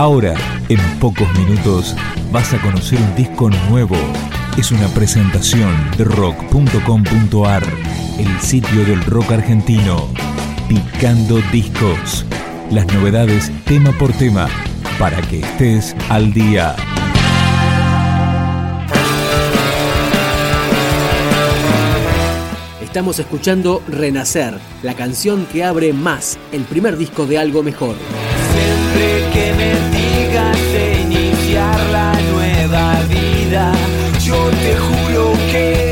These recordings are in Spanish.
Ahora, en pocos minutos, vas a conocer un disco nuevo. Es una presentación de rock.com.ar, el sitio del rock argentino. Picando discos. Las novedades tema por tema, para que estés al día. Estamos escuchando Renacer, la canción que abre más, el primer disco de algo mejor. Siempre que me digas de iniciar la nueva vida, yo te juro que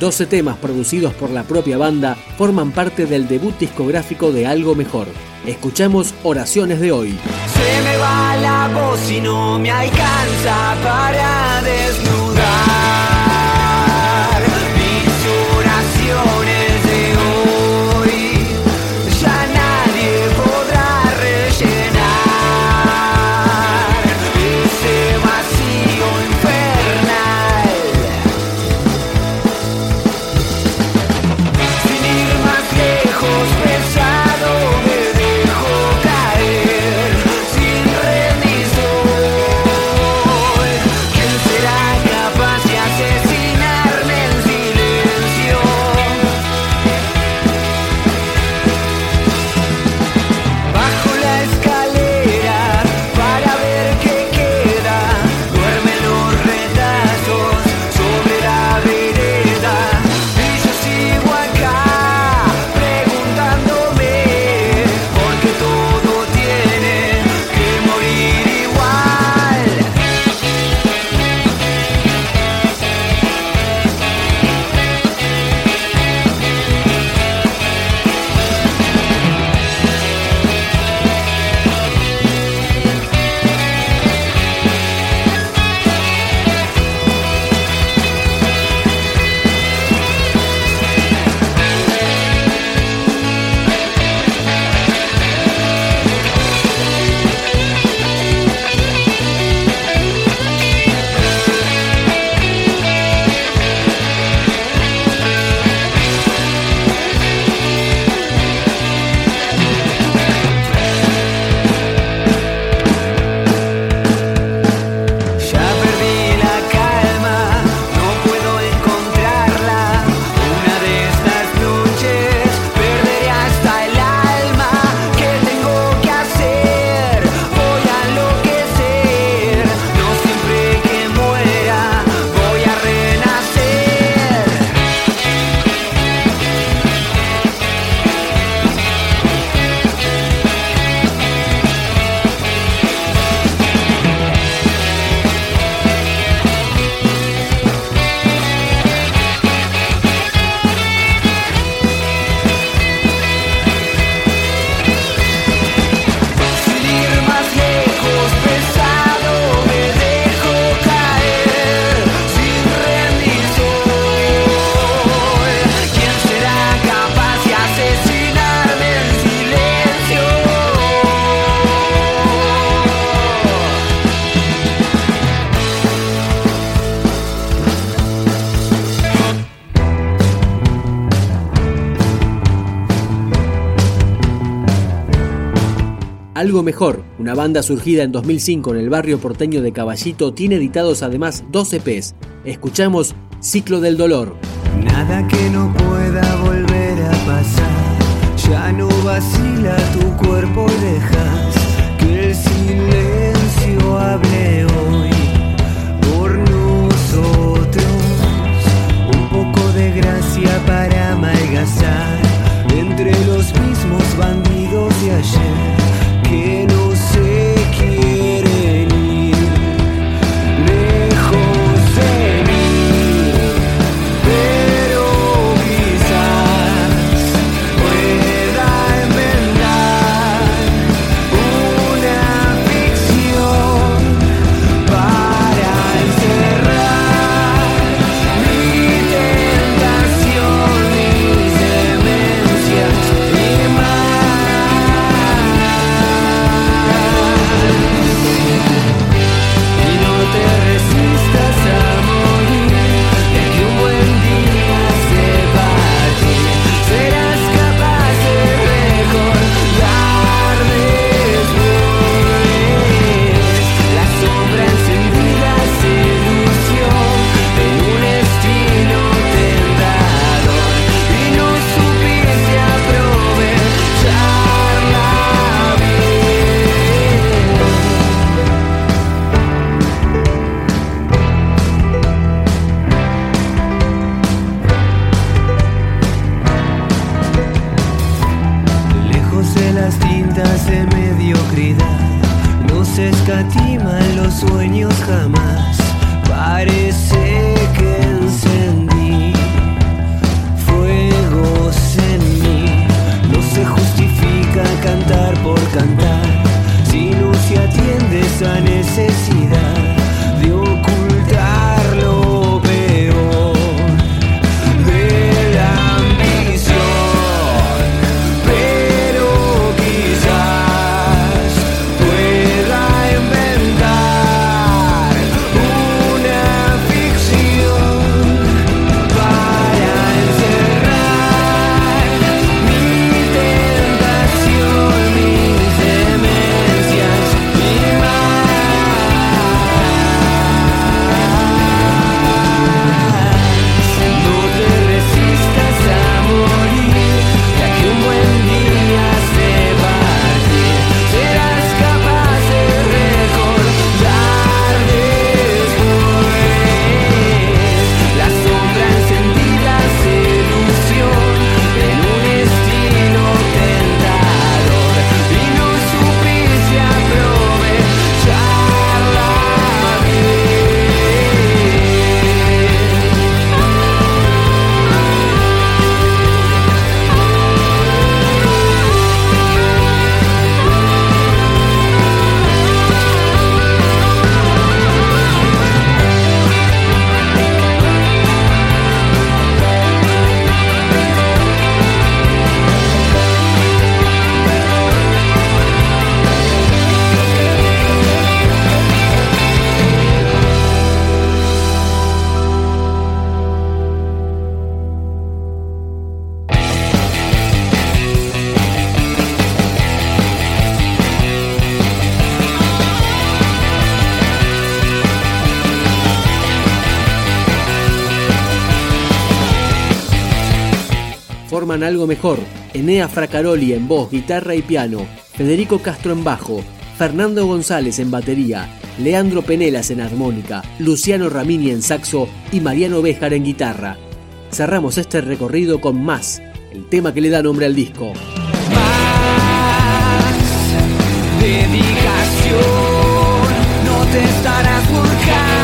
12 temas producidos por la propia banda forman parte del debut discográfico de Algo Mejor. Escuchamos Oraciones de hoy. Se me va la voz y no me alcanza para desnudar Algo Mejor, una banda surgida en 2005 en el barrio porteño de Caballito, tiene editados además dos EPs. Escuchamos Ciclo del Dolor. Nada que no pueda volver a pasar. Ya no vacila tu cuerpo y dejas que el silencio hable hoy por nosotros. Un poco de gracia para amalgazar entre los mismos bandidos de ayer forman algo mejor. Enea Fracaroli en voz, guitarra y piano, Federico Castro en bajo, Fernando González en batería, Leandro Penelas en armónica, Luciano Ramini en saxo y Mariano Béjar en guitarra. Cerramos este recorrido con Más, el tema que le da nombre al disco. Más no te estarás.